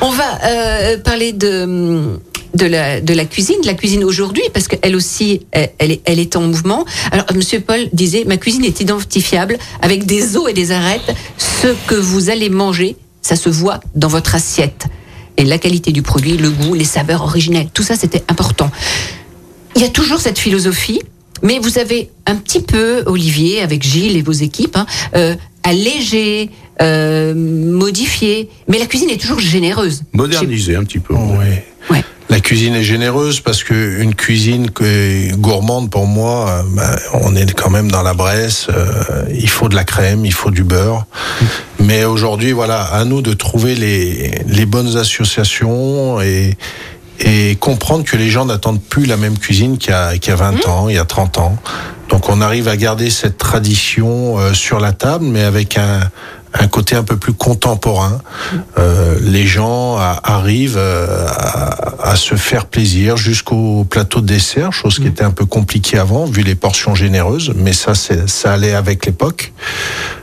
On va euh, parler de de la, de la cuisine, de la cuisine aujourd'hui, parce qu'elle aussi, elle, elle est, elle est en mouvement. Alors, Monsieur Paul disait, ma cuisine est identifiable avec des os et des arêtes. Ce que vous allez manger, ça se voit dans votre assiette. Et la qualité du produit, le goût, les saveurs originelles, tout ça, c'était important. Il y a toujours cette philosophie, mais vous avez un petit peu, Olivier, avec Gilles et vos équipes, hein, euh, allégé, euh, modifié. Mais la cuisine est toujours généreuse. Moderniser un petit peu. Oui. Ouais. La cuisine est généreuse parce que une cuisine gourmande pour moi, euh, ben, on est quand même dans la Bresse. euh, il faut de la crème, il faut du beurre. Mais aujourd'hui, voilà, à nous de trouver les, les bonnes associations et, et comprendre que les gens n'attendent plus la même cuisine qu'il y a, qu'il y a 20 ans, il y a 30 ans. Donc on arrive à garder cette tradition euh, sur la table, mais avec un, un côté un peu plus contemporain. Euh, les gens a- arrivent euh, à, à se faire plaisir jusqu'au plateau de dessert, chose qui était un peu compliquée avant, vu les portions généreuses, mais ça, ça allait avec l'époque.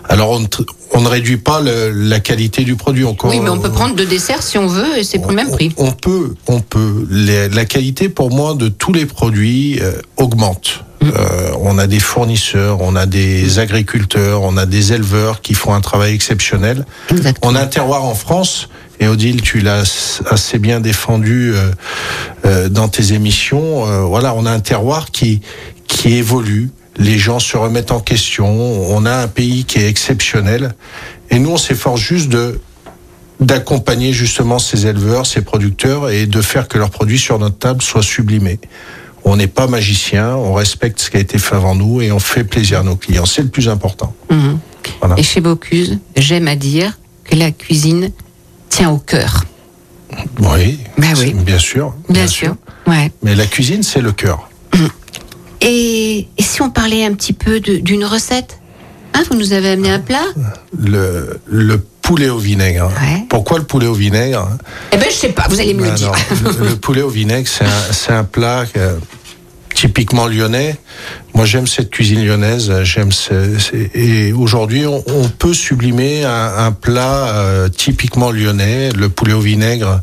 Alors, on, ne tr- on ne réduit pas le- la qualité du produit encore. Oui, mais on peut prendre deux desserts si on veut et c'est pour le même prix. On peut, on peut. Les- la qualité, pour moi, de tous les produits euh, augmente. Euh, on a des fournisseurs, on a des agriculteurs, on a des éleveurs qui font un travail exceptionnel. On a un terroir en France. Et Odile, tu l'as assez bien défendu euh, euh, dans tes émissions. Voilà, on a un terroir qui qui évolue. Les gens se remettent en question. On a un pays qui est exceptionnel. Et nous, on s'efforce juste de d'accompagner justement ces éleveurs, ces producteurs et de faire que leurs produits sur notre table soient sublimés. On n'est pas magicien, on respecte ce qui a été fait avant nous et on fait plaisir à nos clients. C'est le plus important. Mhm. Voilà. Et chez Bocuse, j'aime à dire que la cuisine tient au cœur. Oui, Bah oui. bien sûr. Bien, sûr. Ouais. Mais la cuisine, c'est le cœur. Et, et si on parlait un petit peu d'une recette? Hein, Vous nous avez amené un plat Le, le poulet au vinaigre. Pourquoi le poulet au vinaigre? Eh ben, je sais pas, vous allez me le Ben dire. le, le poulet au vinaigre, c'est un, un plat typiquement lyonnais. Moi, j'aime cette cuisine lyonnaise. J'aime et aujourd'hui, on, on peut sublimer un, un plat euh, typiquement lyonnais, le poulet au vinaigre.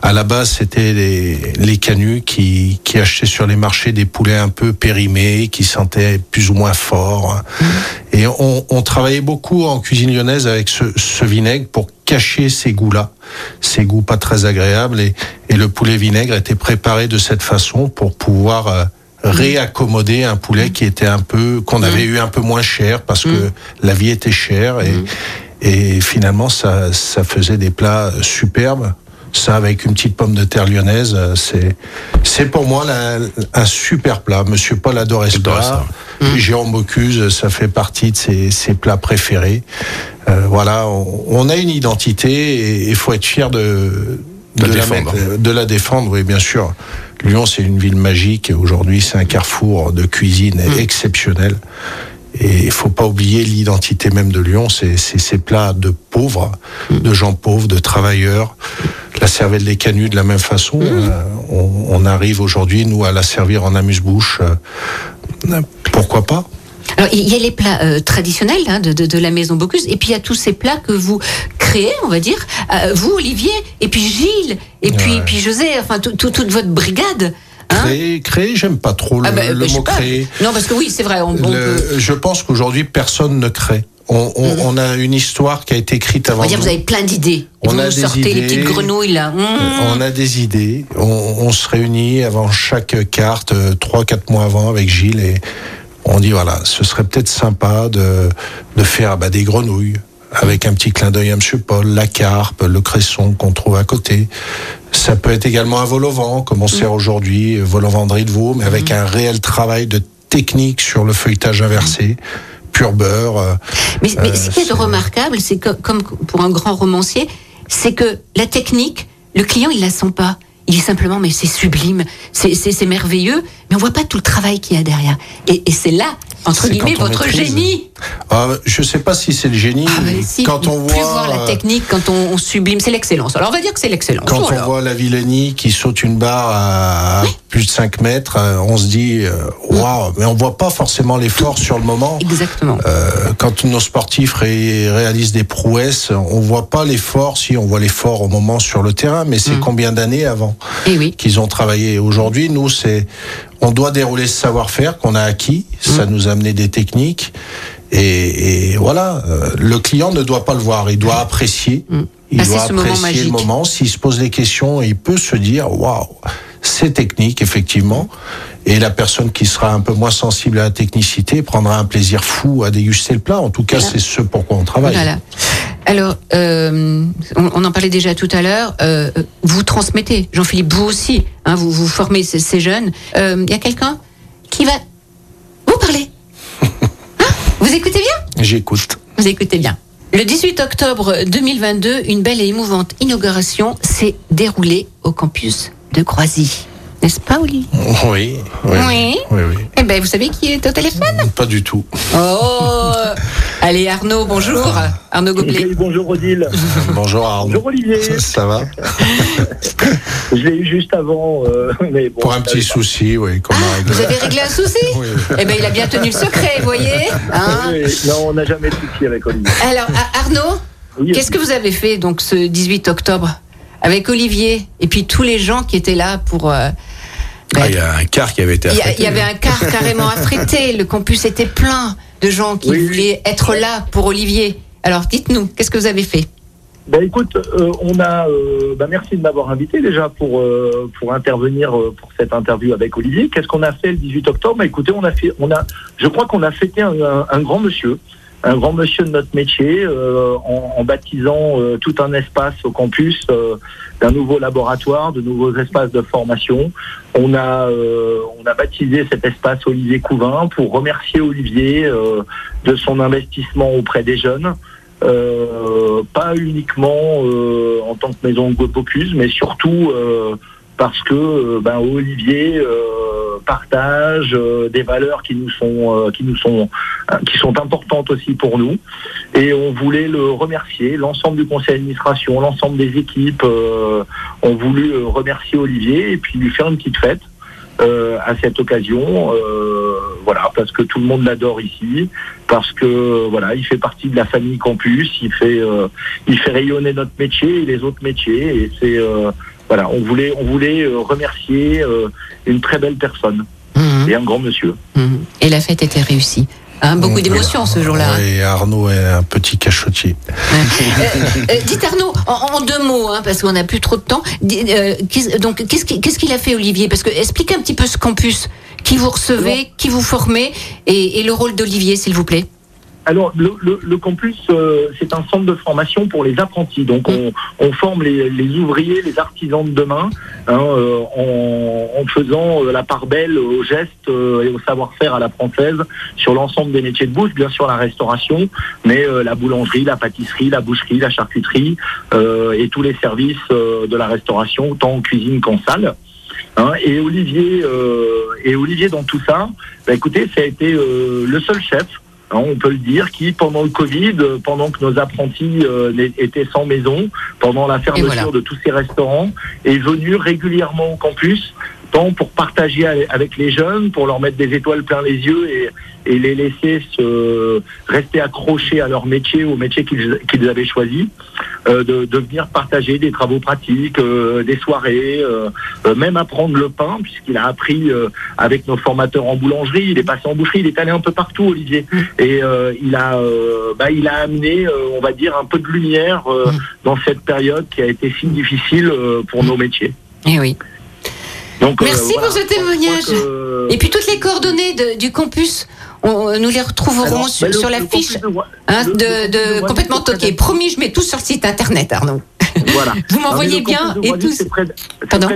À la base, c'était les, les canuts qui, qui achetaient sur les marchés des poulets un peu périmés, qui sentaient plus ou moins fort. Et on, on travaillait beaucoup en cuisine lyonnaise avec ce, ce vinaigre pour cacher ces goûts-là, ces goûts pas très agréables. Et, et le poulet vinaigre était préparé de cette façon pour pouvoir euh, réaccommoder un poulet qui était un peu qu'on avait eu un peu moins cher parce que la vie était chère et, et finalement ça, ça faisait des plats superbes. Ça avec une petite pomme de terre lyonnaise, euh, c'est c'est pour moi la- un super plat. Monsieur Paul adorait ce plat. Jérôme Bocuse, ça fait partie de ses, ses plats préférés. Euh, voilà, on, on a une identité et il faut être fier de De la la défendre. mettre- de la défendre, oui, bien sûr. Lyon, c'est une ville magique. Aujourd'hui, c'est un carrefour de cuisine exceptionnel. Et il faut pas oublier l'identité même de Lyon. C'est ces plats de pauvres, de gens pauvres, de travailleurs. La cervelle des canuts de la même façon. Euh, on, on arrive aujourd'hui, nous, à la servir en amuse-bouche. Euh, pourquoi pas? Alors, il y a les plats euh, traditionnels hein, de, de, de la maison Bocuse, et puis il y a tous ces plats que vous créez, on va dire. Vous, Olivier, et puis Gilles, et puis, puis José, enfin tout- tout- toute votre brigade. Créer, créer, j'aime pas trop le, Ah bah, le je sais mot créer. Non, parce que oui, c'est vrai, on, on peut. je pense qu'aujourd'hui, personne ne crée. On, on- on a une histoire qui a été écrite On avant va dire, nous. vous avez plein d'idées. On vous a des sortez les petites grenouilles là. Mmh. On a des idées. On, on se réunit avant chaque carte, euh, trois, quatre mois avant, avec Gilles, et on dit voilà, ce serait peut-être sympa de, de faire bah, des grenouilles avec un petit clin d'œil à Monsieur Paul, la carpe, le cresson qu'on trouve à côté. Ça peut être également un vol au vent, comme on sert aujourd'hui, euh, vol au vent de veau, mais avec un réel travail de technique sur le feuilletage inversé, pur beurre. euh, Mais, mais euh, ce qui est remarquable, c'est que, comme pour un grand romancier, c'est que la technique, le client, il la sent pas. Il dit simplement, mais c'est sublime, c'est- merveilleux, mais on voit pas tout le travail qu'il y a derrière. Et, et c'est là, entre guillemets, votre maîtrise. génie. Ah, je sais pas si c'est le génie. Ah, mais si, quand on voit voir la euh, technique, quand on, on sublime, c'est l'excellence. Alors on va dire que c'est l'excellence. Quand on voit la Villenie qui saute une barre à plus de 5 mètres, euh, on se dit euh, waouh, mais on voit pas forcément l'effort sur le moment. Exactement. Euh, quand nos sportifs ré- réalisent des prouesses, on voit pas l'effort, si on voit l'effort au moment sur le terrain, mais c'est combien d'années avant Eh oui. qu'ils ont travaillé. Aujourd'hui, nous, c'est on doit dérouler ce savoir-faire qu'on a acquis, ça nous a amené des techniques. Et, et voilà, euh, le client ne doit pas le voir, il doit apprécier. Il Passer doit moment apprécier le moment. S'il se pose des questions, il peut se dire waouh, c'est technique effectivement. Et la personne qui sera un peu moins sensible à la technicité prendra un plaisir fou à déguster le plat. En tout cas, Voilà. c'est ce pourquoi on travaille. Voilà. Alors, euh, on, on en parlait déjà tout à l'heure. euh, vous transmettez, Jean-Philippe, vous aussi. hein, vous vous formez ces, ces jeunes. Il y a quelqu'un qui va vous parler. Vous écoutez bien? J'écoute. Vous écoutez bien. Le 18 octobre 2022, une belle et émouvante inauguration s'est déroulée au campus de Croisy. N'est-ce pas, Oli? Oui. Oui. Oui. Oui, oui. Eh ben, vous savez qui est au téléphone? Pas du tout. Oh Allez, Arnaud, bonjour. Arnaud Goblet. Oui, bonjour Odile. Bonjour Arnaud. Bonjour Olivier. Ça va Je l'ai eu juste avant. euh, mais bon, Pour un petit souci, oui. qu'on a réglé. Vous avez réglé un souci Oui. Eh ben, il a bien tenu le secret, vous voyez hein Oui, non, on n'a jamais de souci avec Olivier. Alors, Arnaud, Oui, qu'est-ce que vous avez fait donc ce 18 octobre avec Olivier et puis tous les gens qui étaient là pour. euh, ben, Ah, il y a un quart qui avait été il y, a- affrété. il y avait un quart carrément affrété. Le campus était plein de gens qui Oui, voulaient être là pour Olivier. Alors, dites-nous, qu'est-ce que vous avez fait? Ben écoute, euh, on a. euh, ben merci de m'avoir invité déjà pour euh, pour intervenir pour cette interview avec Olivier. Qu'est-ce qu'on a fait le 18 octobre? Ben Écoutez, on a fait, on a, je crois qu'on a fêté un, un- un grand monsieur, un grand monsieur de notre métier, euh, en, en baptisant euh, tout un espace au campus euh, d'un nouveau laboratoire, de nouveaux espaces de formation. On a euh, on a baptisé cet espace Olivier Couvin pour remercier Olivier euh, de son investissement auprès des jeunes. Euh, pas uniquement en tant que maison Bocuse, mais surtout parce que euh, ben, Olivier euh, partage euh, des valeurs qui nous sont qui nous sont qui sont importantes aussi pour nous. Et on voulait le remercier l'ensemble du conseil d'administration l'ensemble des équipes ont voulu remercier Olivier et puis lui faire une petite fête euh, à cette occasion euh, voilà parce que tout le monde l'adore ici parce que voilà il fait partie de la famille campus il fait euh, il fait rayonner notre métier et les autres métiers et c'est voilà on voulait on voulait euh, remercier euh, une très belle personne Mhm, et un grand monsieur mhm. Et la fête était réussie. Hein, beaucoup d'émotions ce jour-là. hein. Oui, Arnaud est un petit cachotier. Euh, euh, dites Arnaud, en, en deux mots, hein, parce qu'on n'a plus trop de temps. Euh, donc, qu'est-ce qu'il a fait, Olivier? Parce que expliquez un petit peu ce campus, qui vous recevez, qui vous formez, et, et le rôle d'Olivier, s'il vous plaît. Alors, le, le, le campus, euh, c'est un centre de formation pour les apprentis. Donc, on, on forme les, les ouvriers, les artisans de demain, hein, euh, en, en faisant euh, la part belle aux gestes euh, et au savoir-faire à la française sur l'ensemble des métiers de bouche, bien sûr la restauration, mais euh, la boulangerie, la pâtisserie, la boucherie, la charcuterie et tous les services de la restauration, tant en cuisine qu'en salle. Hein, et Olivier, et Olivier dans tout ça, bah, écoutez, ça a été le seul chef on peut le dire, qui pendant le Covid, euh, pendant que nos apprentis euh, étaient sans maison, pendant la fermeture voilà. de tous ces restaurants, est venu régulièrement au campus, tant pour partager avec les jeunes, pour leur mettre des étoiles plein les yeux et, et les laisser se rester accrochés à leur métier, au métier qu'ils qu'ils avaient choisi, euh, de, de venir partager des travaux pratiques, euh, des soirées, euh, euh, même apprendre le pain, puisqu'il a appris euh, avec nos formateurs en boulangerie, il est passé en boucherie, il est allé un peu partout, Olivier, et euh, il a, euh, bah, il a amené, euh, on va dire, un peu de lumière euh, dans cette période qui a été si difficile euh, pour nos métiers. Eh oui. Donc, euh, Merci voilà, pour ce témoignage. que- Et puis toutes les coordonnées de- du campus, on- nous les retrouverons Alors, sur, le- sur la fiche de hein, de, de de complètement toqué. Promis, je mets tout sur le site internet, Arnaud. Voilà. Vous m'envoyez bien et tous. C'est près,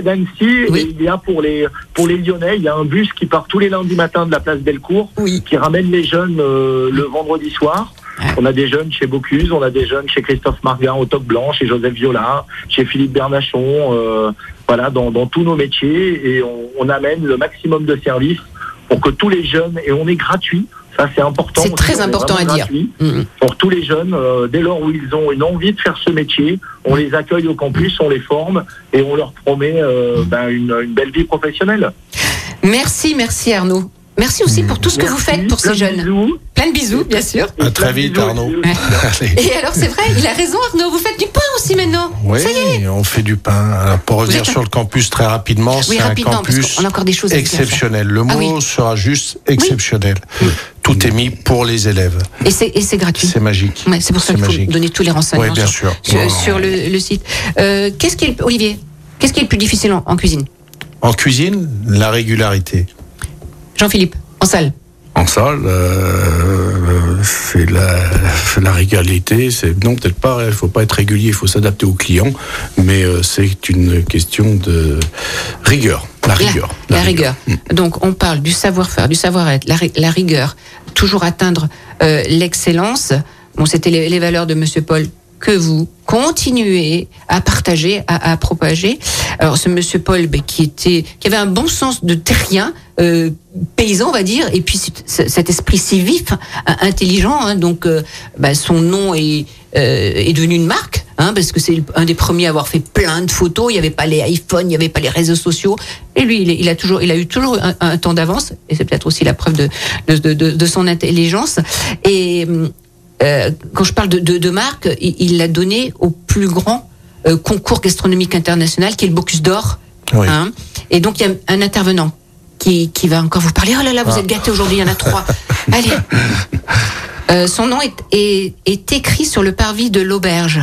d'Annecy Oui. et il y a pour les pour les Lyonnais, il y a un bus qui part tous les lundis matins de la place Bellecour, Oui. qui ramène les jeunes euh, le vendredi soir. On a des jeunes chez Bocuse, on a des jeunes chez Christophe Marguin au Top Blanc, chez Joseph Viola, chez Philippe Bernachon, euh, voilà, dans, dans tous nos métiers et on, on amène le maximum de services pour que tous les jeunes et on est gratuit. Ça c'est important. C'est très important à dire. gratuit Mhm. pour tous les jeunes, euh, dès lors où ils ont une envie de faire ce métier, on les accueille au campus, on les forme et on leur promet euh, ben, une, une belle vie professionnelle. Merci, merci Arnaud. Merci aussi pour tout ce que vous faites pour plein ces de jeunes. bisous. Plein de bisous, bien sûr. À très vite, bisous Arnaud. Et alors, c'est vrai, il a raison, Arnaud. Vous faites du pain aussi maintenant. Oui, Ça y est. on fait du pain. Alors, pour revenir sur le campus très rapidement, Oui, c'est un campus qu'on a encore des choses exceptionnel. Le Ah mot oui. sera juste exceptionnel. Tout est mis pour les élèves. Et c'est et c'est gratuit. C'est magique. Ouais, c'est pour ça qu'il faut donner tous les renseignements bien sur, sûr. sur, Non, sur le, le site. Euh, qu'est-ce qui est, Olivier, qu'est-ce qui est le plus difficile en, en cuisine? En cuisine, la régularité. Jean-Philippe, en salle. En salle, euh, c'est la, la régalité. C'est non peut-être pas. Il faut pas être régulier. Il faut s'adapter aux clients. Mais euh, c'est une question de rigueur. La rigueur. La, rigueur. Donc, on parle du savoir-faire, du savoir-être, la rigueur, toujours atteindre euh, l'excellence. Bon, c'était les, les valeurs de Monsieur Paul que vous continuez à partager, à, à propager. Alors ce monsieur Paul, ben, qui était, qui avait un bon sens de terrien, euh, paysan, on va dire, et puis cet- esprit si vif, hein, intelligent. hein, donc, ben, son nom est, euh, est devenu une marque, hein, parce que c'est un des premiers à avoir fait plein de photos. Il n'y avait pas les iPhones, il n'y avait pas les réseaux sociaux. Et lui, il, a toujours, il a eu toujours un, temps d'avance, et c'est peut-être aussi la preuve de, de, de, de- de son intelligence. Et euh, quand je parle de, de, de marque, il l'a donné au plus grand euh, concours gastronomique international, qui est le Bocuse d'Or. Oui. Hein. Et donc, il y a un intervenant qui, qui va encore vous parler. Oh là là, vous Ah. êtes gâtés aujourd'hui, il y en a trois. Allez. Euh, son nom est, est, est écrit sur le parvis de l'auberge.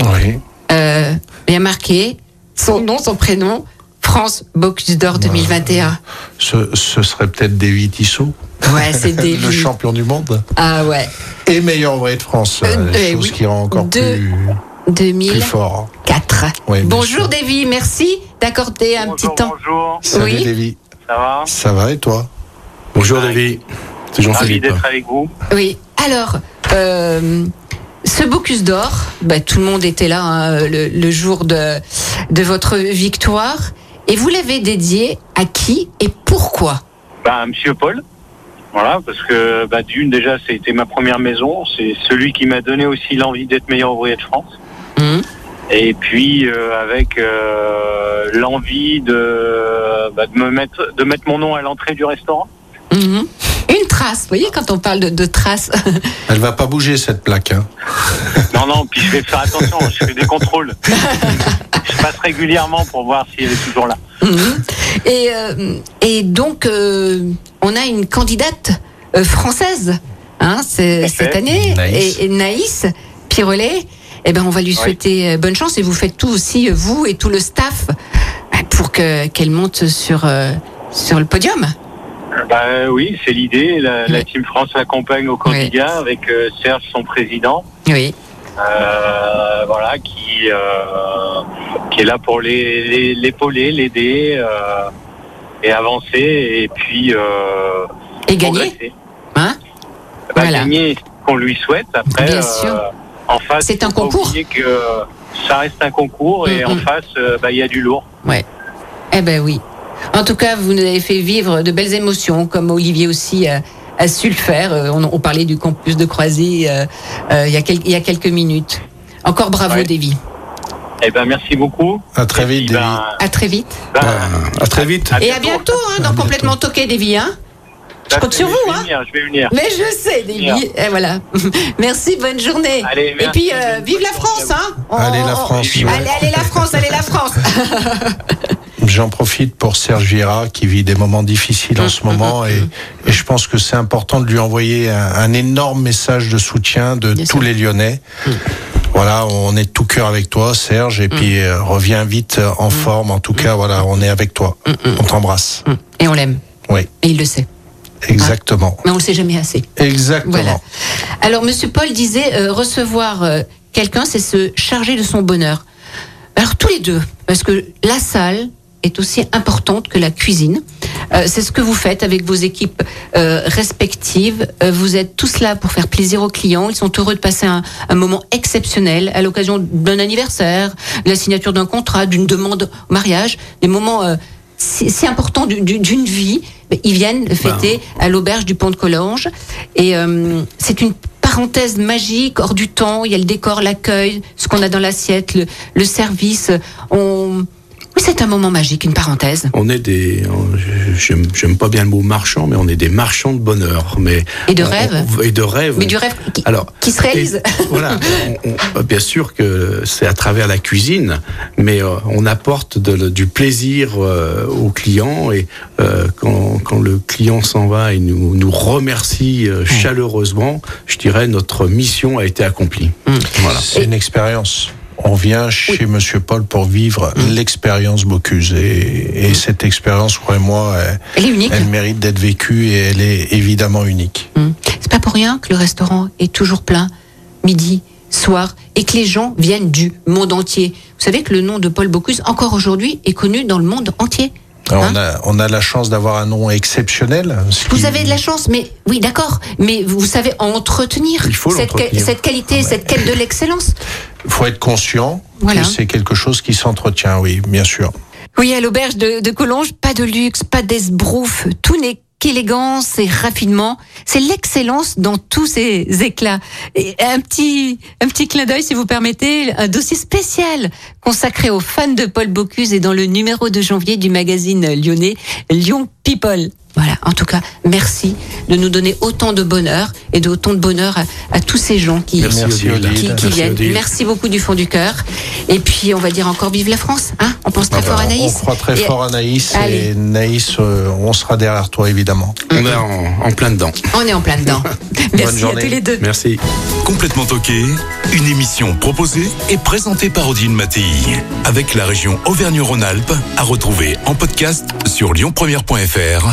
Oui. Euh, il y a marqué son nom, son prénom, France Bocuse d'Or 2021. Ce, ce serait peut-être Davy Tissot, Ouais, c'est des. le champion du monde Ah ouais. et meilleur ouvrier de France. Euh, eh chose oui. qui rend encore Deux- plus, 2004. plus fort. Oui, bien bonjour Davy, merci d'accorder un petit temps. Bonjour, Salut Oui. Davy. ça va Ça va et toi? Bonjour David. C'est Ravi Jean-Philippe. d'être avec vous. Oui. Alors, euh, ce Bocuse d'Or, bah, tout le monde était là hein, le, le jour de, de votre victoire. Et vous l'avez dédié à qui et pourquoi? Bah, Monsieur Paul. Voilà, parce que bah, d'une déjà, c'était ma première maison. C'est celui qui m'a donné aussi l'envie d'être meilleur ouvrier de France. Mhm. Et puis euh, avec euh, l'envie de, bah, de me mettre, de mettre mon nom à l'entrée du restaurant. Mhm. Une trace, vous voyez, quand on parle de, de trace. Elle va pas bouger cette plaque. Hein. Non, non, puis je vais faire attention. je fais des contrôles. je passe régulièrement pour voir si elle est toujours là. Mhm. et, euh, et donc, euh, on a une candidate euh, française hein, cette année, Naïs. Et, et Naïs Pirolet. Eh ben, on va lui souhaiter bonne chance et vous faites tout aussi, vous et tout le staff, pour que qu'elle monte sur, euh, sur le podium. Bah oui, c'est l'idée. La. Team France l'accompagne au candidat avec euh, Serge, son président. Oui. Euh, voilà, qui euh, qui est là pour les- l'épauler, l'aider euh, et avancer et puis Et gagner. Hein Bah, Voilà. Gagner, qu'on lui souhaite. Après, Bien sûr. en face, C'est un concours. que ça reste un concours et Mm, en mm. face, bah, il y a du lourd. Eh ben oui. En tout cas, vous nous avez fait vivre de belles émotions, comme Olivier aussi euh, a su le faire. Euh, On, on parlait du campus de Croisy euh, euh, il, y a quel- il y a quelques minutes. Encore bravo, Ouais. Davy. Eh ben merci beaucoup. À très vite, ben. À très vite. ben, À très vite. Et à bientôt, hein, dans Complètement Toqué, Davy. Hein je compte sur je vous, vais hein. venir, je vais venir. Mais je sais, Davy. Et voilà. Merci, bonne journée. Allez, Et puis, euh, vive la France, hein On- Allez, la on- France. Allez, Allez, allez, la France, allez, la France. J'en profite pour Serge Vieira qui vit des moments difficiles en ce moment et, et je pense que c'est important de lui envoyer un, un énorme message de soutien de Bien tous sûr. les Lyonnais. Voilà, on est de tout cœur avec toi, Serge, et puis euh, reviens vite euh, en forme. En tout cas, voilà, on est avec toi. On t'embrasse. Et on l'aime. Oui, Et il le sait. exactement. Mais on le sait jamais assez. Exactement. Voilà. Alors, Monsieur Paul disait euh, recevoir euh, quelqu'un, c'est se charger de son bonheur. Alors tous les deux, parce que la salle est aussi importante que la cuisine. Euh, c'est ce que vous faites avec vos équipes euh, respectives. Euh, vous êtes tous là pour faire plaisir aux clients. Ils sont heureux de passer un, un moment exceptionnel à l'occasion d'un anniversaire, de la signature d'un contrat, d'une demande au mariage, des moments euh, si, si importants du- du- d'une vie. Ben, Ils viennent le fêter à l'auberge du Pont de Collange. Et euh, c'est une parenthèse magique, hors du temps. Il y a le décor, l'accueil, ce qu'on a dans l'assiette, le, le service. On... Oui, c'est un moment magique, une parenthèse. On est des, on- j'aime pas bien le mot marchand, mais on est des marchands de bonheur, mais Et de on- rêve. on- et de rêve. Mais on- du rêve qui, Alors, qui se réalise. et voilà, on- on- bien sûr que c'est à travers la cuisine, mais euh, on apporte de- du plaisir euh, aux clients et euh, quand, quand le client s'en va et nous, nous remercie euh, chaleureusement, je dirais notre mission a été accomplie. Voilà. C'est une expérience. On vient chez Monsieur Paul pour vivre l'expérience Bocuse. Et, et cette expérience, croyez-moi, elle, Elle elle mérite d'être vécue et elle est évidemment unique. Hum. C'est pas pour rien que le restaurant est toujours plein, midi, soir, et que les gens viennent du monde entier. Vous savez que le nom de Paul Bocuse, encore aujourd'hui, est connu dans le monde entier. Alors, Hein on, a, on a la chance d'avoir un nom exceptionnel. ce Vous qui- avez de la chance, mais oui, d'accord, mais vous savez entretenir Il faut cette, cette qualité, Ah ouais. cette quête de l'excellence. faut être conscient Voilà. que c'est quelque chose qui s'entretient, oui, bien sûr. Oui, à l'auberge de, de Collonges, pas de luxe, pas d'esbrouf, tout n'est qu'élégance et raffinement. C'est l'excellence dans tous ses éclats. Un petit, un petit clin d'œil, si vous permettez, un dossier spécial consacré aux fans de Paul Bocuse et dans le numéro de janvier du magazine lyonnais Lyon People. Voilà, en tout cas, merci de nous donner autant de bonheur et de autant de bonheur à, à tous ces gens qui, Merci, qui, Odile. qui Merci, viennent. Odile. Merci beaucoup du fond du cœur. Et puis, on va dire encore vive la France. Hein on pense très Ah fort bah, à Naïs. On croit très Et- fort à Naïs Allez. et Naïs, euh, on sera derrière toi évidemment. On est en, en plein dedans. On est en plein dedans. Merci à journée. tous les deux. Merci. Complètement toqué, une émission proposée et présentée par Odile Mattei. Avec la région Auvergne-Rhône-Alpes, à retrouver en podcast sur lyonpremière.fr